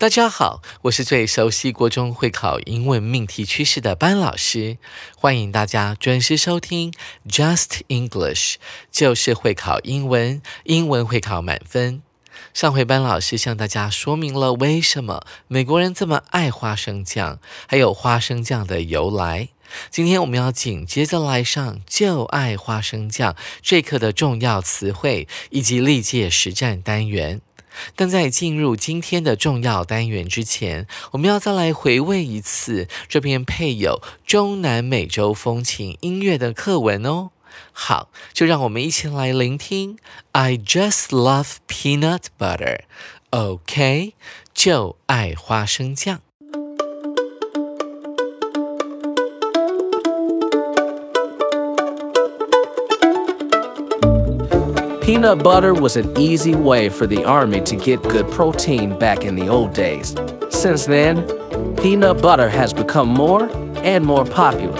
大家好，我是最熟悉国中会考英文命题趋势的班老师，欢迎大家准时收听 Just English，就是会考英文，英文会考满分。上回班老师向大家说明了为什么美国人这么爱花生酱，还有花生酱的由来。今天我们要紧接着来上“就爱花生酱”这课的重要词汇以及历届实战单元。但在进入今天的重要单元之前，我们要再来回味一次这篇配有中南美洲风情音乐的课文哦。好，就让我们一起来聆听。I just love peanut butter. OK，就爱花生酱。Peanut butter was an easy way for the army to get good protein back in the old days. Since then, peanut butter has become more and more popular.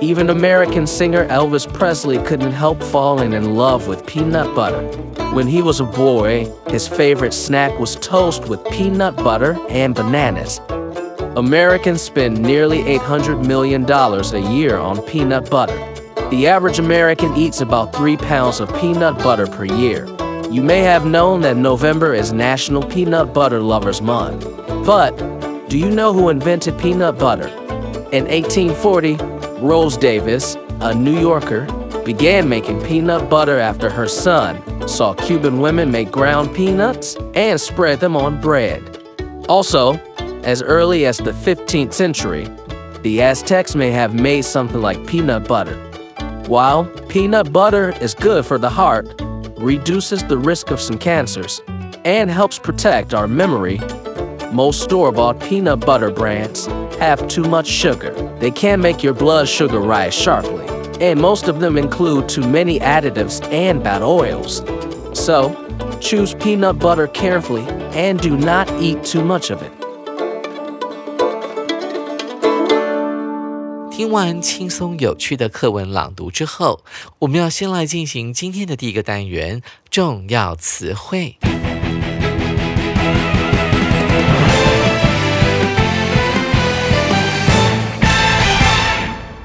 Even American singer Elvis Presley couldn't help falling in love with peanut butter. When he was a boy, his favorite snack was toast with peanut butter and bananas. Americans spend nearly $800 million a year on peanut butter. The average American eats about three pounds of peanut butter per year. You may have known that November is National Peanut Butter Lovers Month. But do you know who invented peanut butter? In 1840, Rose Davis, a New Yorker, began making peanut butter after her son saw Cuban women make ground peanuts and spread them on bread. Also, as early as the 15th century, the Aztecs may have made something like peanut butter. While peanut butter is good for the heart, reduces the risk of some cancers, and helps protect our memory, most store bought peanut butter brands have too much sugar. They can make your blood sugar rise sharply, and most of them include too many additives and bad oils. So, choose peanut butter carefully and do not eat too much of it. 听完轻松有趣的课文朗读之后，我们要先来进行今天的第一个单元——重要词汇。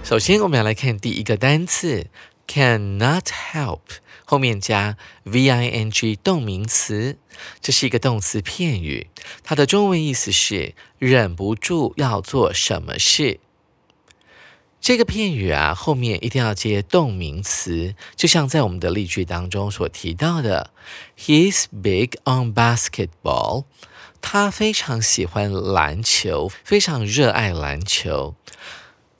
首先，我们要来看第一个单词：cannot help，后面加 v-i-n-g 动名词，这是一个动词片语，它的中文意思是忍不住要做什么事。这个片语啊，后面一定要接动名词，就像在我们的例句当中所提到的，He's big on basketball。他非常喜欢篮球，非常热爱篮球。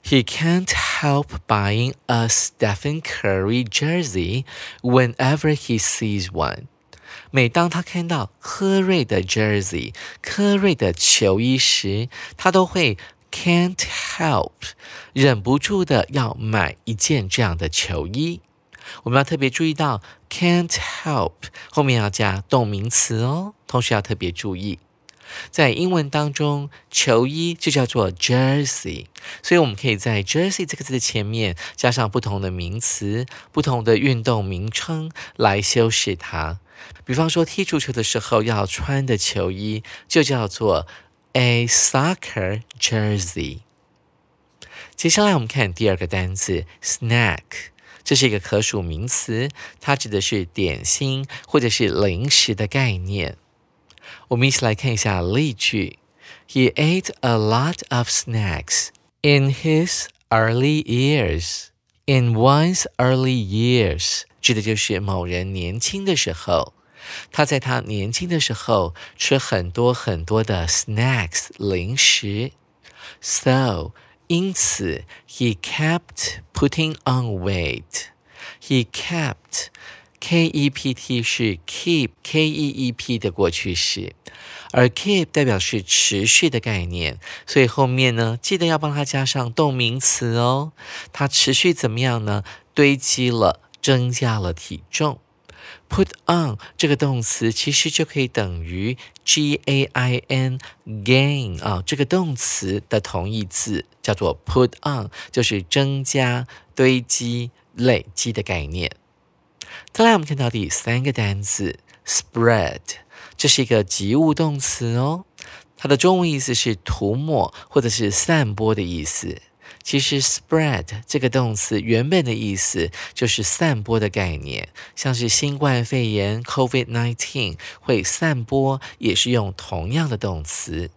He can't help buying a Stephen Curry jersey whenever he sees one。每当他看到科瑞的 jersey，科瑞的球衣时，他都会。Can't help，忍不住的要买一件这样的球衣。我们要特别注意到，can't help 后面要加动名词哦，同时要特别注意，在英文当中，球衣就叫做 jersey，所以我们可以在 jersey 这个字的前面加上不同的名词、不同的运动名称来修饰它。比方说，踢足球的时候要穿的球衣就叫做。A soccer jersey。接下来我们看第二个单词 snack，这是一个可数名词，它指的是点心或者是零食的概念。我们一起来看一下例句：He ate a lot of snacks in his early years. In one's early years，指的就是某人年轻的时候。 他在他年轻的时候吃很多很多的 snacks 零食，so 因此 he kept putting on weight. He kept K E P T 是 keep K E E P 的过去式，而 keep 代表是持续的概念，所以后面呢，记得要帮它加上动名词哦。它持续怎么样呢？堆积了，增加了体重。Put on 这个动词其实就可以等于 g a i n gain 啊，这个动词的同义字叫做 put on，就是增加、堆积、累积的概念。再来，我们看到第三个单词 spread，这是一个及物动词哦，它的中文意思是涂抹或者是散播的意思。其实 spread 这个动词原本的意思就是散播的概念，像是新冠肺炎 COVID-19 会散播，也是用同样的动词。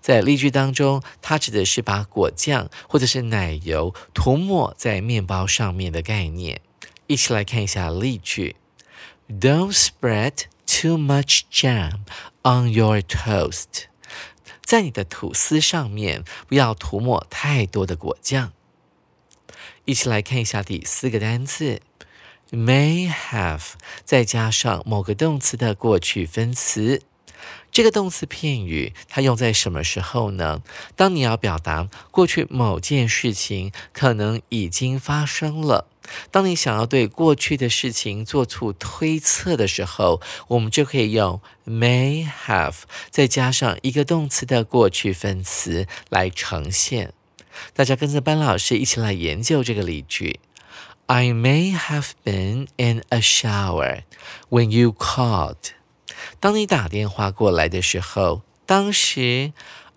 在例句当中，它指的是把果酱或者是奶油涂抹在面包上面的概念。一起来看一下例句：Don't spread too much jam on your toast。在你的吐司上面不要涂抹太多的果酱。一起来看一下第四个单词，may have，再加上某个动词的过去分词。这个动词片语它用在什么时候呢？当你要表达过去某件事情可能已经发生了。当你想要对过去的事情做出推测的时候，我们就可以用 may have 再加上一个动词的过去分词来呈现。大家跟着班老师一起来研究这个例句：I may have been in a shower when you called。当你打电话过来的时候，当时。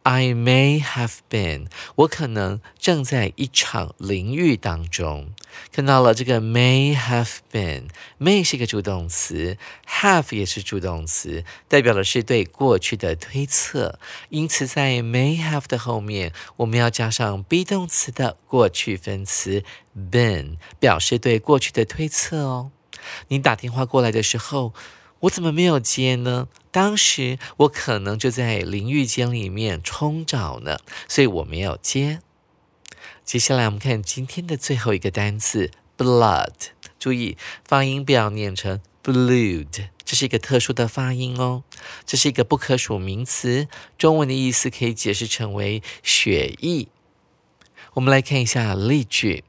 I may have been，我可能正在一场淋浴当中。看到了这个 may have been，may 是一个助动词，have 也是助动词，代表的是对过去的推测。因此，在 may have 的后面，我们要加上 be 动词的过去分词 been，表示对过去的推测哦。你打电话过来的时候。我怎么没有接呢？当时我可能就在淋浴间里面冲澡呢，所以我没有接。接下来我们看今天的最后一个单词 blood，注意发音不要念成 blood，这是一个特殊的发音哦。这是一个不可数名词，中文的意思可以解释成为血液。我们来看一下例句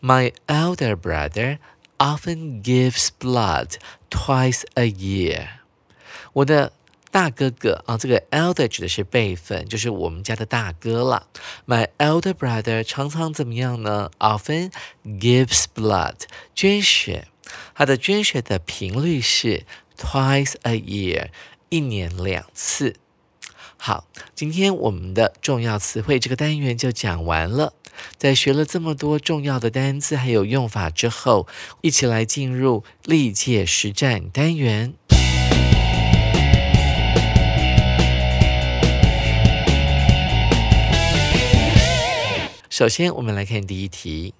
：My elder brother often gives blood. Twice a year，我的大哥哥啊，这个 elder 指的是辈分，就是我们家的大哥了。My elder brother 常常怎么样呢？Often gives blood，捐血。他的捐血的频率是 twice a year，一年两次。好，今天我们的重要词汇这个单元就讲完了。在学了这么多重要的单词还有用法之后，一起来进入历届实战单元。首先，我们来看第一题。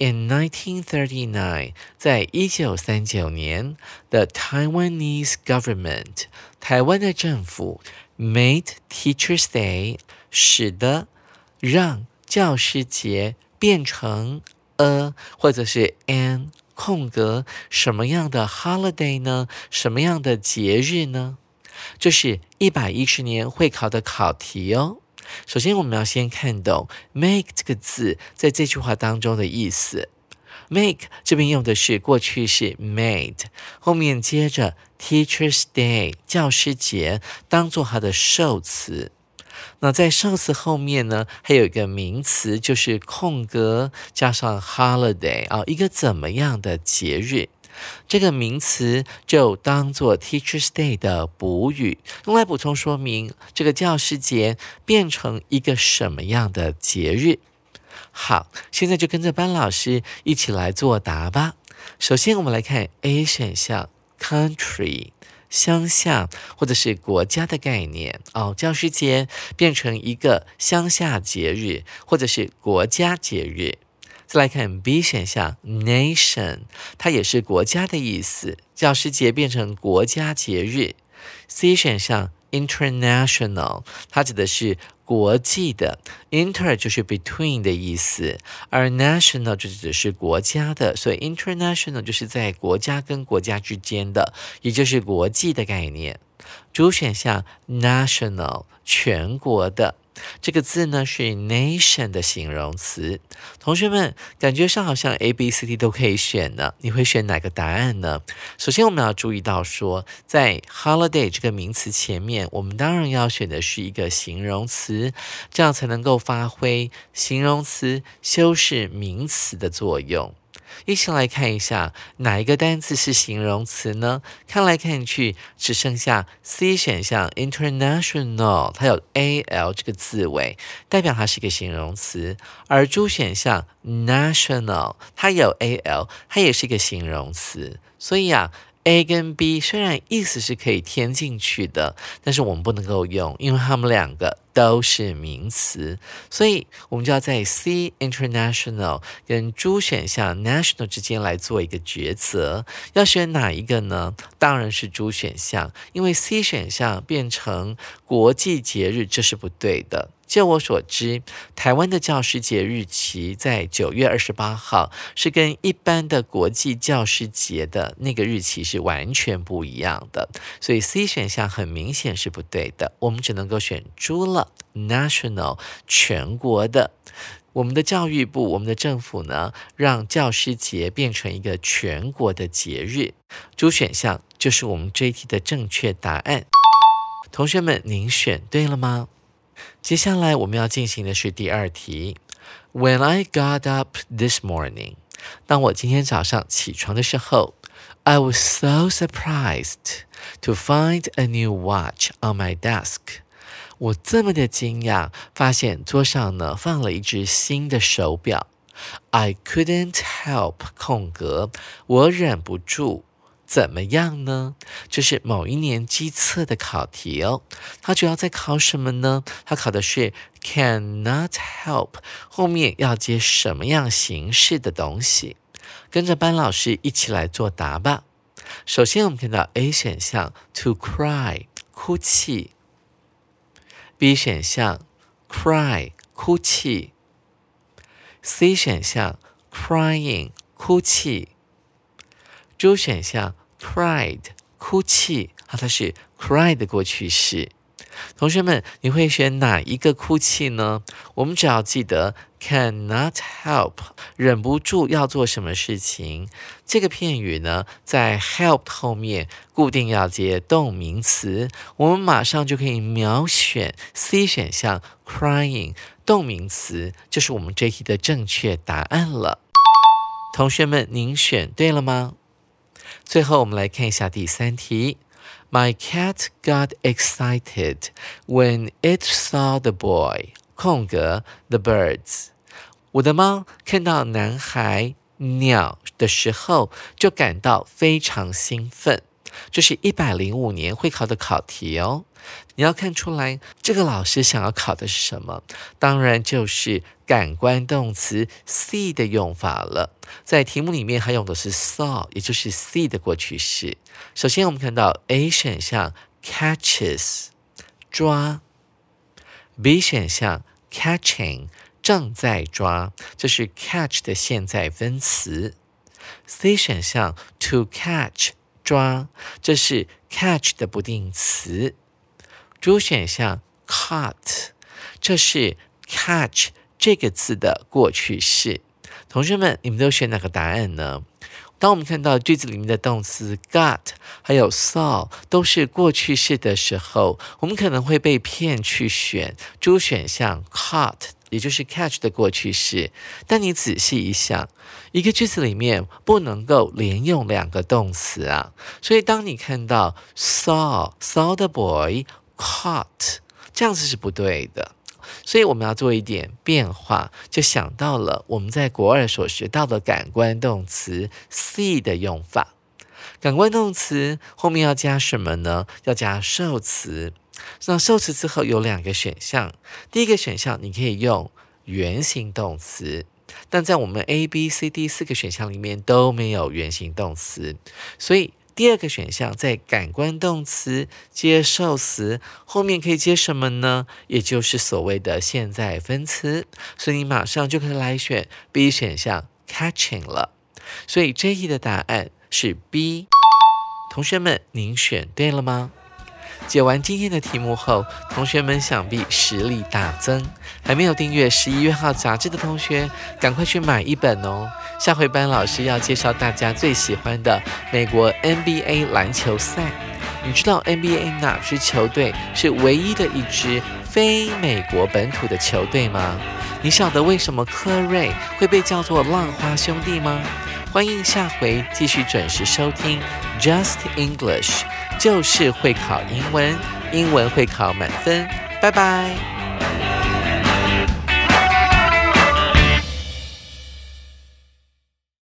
In 1939，在一九三九年，the Taiwanese government，台湾的政府 made Teachers Day，使得让教师节变成 a 或者是 an 空格什么样的 holiday 呢？什么样的节日呢？这是一百一十年会考的考题哦。首先，我们要先看懂 make 这个字在这句话当中的意思。Make 这边用的是过去式 made，后面接着 Teachers Day 教师节当做它的受词。那在受词后面呢，还有一个名词，就是空格加上 holiday 啊，一个怎么样的节日？这个名词就当做 Teachers Day 的补语，用来补充说明这个教师节变成一个什么样的节日。好，现在就跟着班老师一起来作答吧。首先，我们来看 A 选项，country。乡下或者是国家的概念哦，教师节变成一个乡下节日或者是国家节日。再来看 B 选项，nation，它也是国家的意思，教师节变成国家节日。C 选项。International，它指的是国际的，inter 就是 between 的意思，而 national 就指的是国家的，所以 international 就是在国家跟国家之间的，也就是国际的概念。主选项 national 全国的。这个字呢是 nation 的形容词，同学们感觉上好像 A、B、C、D 都可以选呢，你会选哪个答案呢？首先我们要注意到说，在 holiday 这个名词前面，我们当然要选的是一个形容词，这样才能够发挥形容词修饰名词的作用。一起来看一下哪一个单词是形容词呢？看来看去只剩下 C 选项 international，它有 a l 这个字尾，代表它是一个形容词；而 D 选项 national，它有 a l，它也是一个形容词。所以啊。A 跟 B 虽然意思是可以填进去的，但是我们不能够用，因为它们两个都是名词，所以我们就要在 C international 跟猪选项 national 之间来做一个抉择，要选哪一个呢？当然是猪选项，因为 C 选项变成国际节日，这是不对的。就我所知，台湾的教师节日期在九月二十八号，是跟一般的国际教师节的那个日期是完全不一样的，所以 C 选项很明显是不对的，我们只能够选猪了。National 全国的，我们的教育部，我们的政府呢，让教师节变成一个全国的节日，主选项就是我们这一题的正确答案。同学们，您选对了吗？接下来我们要进行的是第二题。When I got up this morning，当我今天早上起床的时候，I was so surprised to find a new watch on my desk。我这么的惊讶，发现桌上呢放了一只新的手表。I couldn't help 空格，我忍不住。怎么样呢？这是某一年机测的考题哦。它主要在考什么呢？它考的是 cannot help 后面要接什么样形式的东西？跟着班老师一起来作答吧。首先，我们看到 A 选项 to cry 哭泣，B 选项 cry 哭泣，C 选项 crying 哭泣。D 选项 cried 哭泣，啊，它是 cry 的过去式。同学们，你会选哪一个哭泣呢？我们只要记得 cannot help 忍不住要做什么事情。这个片语呢，在 help 后面固定要接动名词，我们马上就可以秒选 C 选项 crying 动名词，就是我们这题的正确答案了。同学们，您选对了吗？最后，我们来看一下第三题。My cat got excited when it saw the boy. 空格 the birds。我的猫看到男孩鸟的时候，就感到非常兴奋。这是一百零五年会考的考题哦。你要看出来，这个老师想要考的是什么？当然就是感官动词 see 的用法了。在题目里面，它用的是 saw，也就是 see 的过去式。首先，我们看到 A 选项 catches 抓，B 选项 catching 正在抓，这是 catch 的现在分词。C 选项 to catch 抓，这是 catch 的不定词。主选项 caught，这是 catch 这个字的过去式。同学们，你们都选哪个答案呢？当我们看到句子里面的动词 got 还有 saw 都是过去式的时候，我们可能会被骗去选主选项 caught，也就是 catch 的过去式。但你仔细一想，一个句子里面不能够连用两个动词啊，所以当你看到 saw saw the boy。Caught，这样子是不对的，所以我们要做一点变化，就想到了我们在国二所学到的感官动词 see 的用法。感官动词后面要加什么呢？要加受词。那受词之后有两个选项，第一个选项你可以用原形动词，但在我们 A、B、C、D 四个选项里面都没有原形动词，所以。第二个选项在感官动词接受词后面可以接什么呢？也就是所谓的现在分词，所以你马上就可以来选 B 选项 catching 了。所以这一题的答案是 B。同学们，您选对了吗？解完今天的题目后，同学们想必实力大增。还没有订阅十一月号杂志的同学，赶快去买一本哦！下回班老师要介绍大家最喜欢的美国 NBA 篮球赛。你知道 NBA 哪支球队是唯一的一支非美国本土的球队吗？你晓得为什么科瑞会被叫做浪花兄弟吗？欢迎下回继续准时收听 Just English。就是会考英文，英文会考满分。拜拜。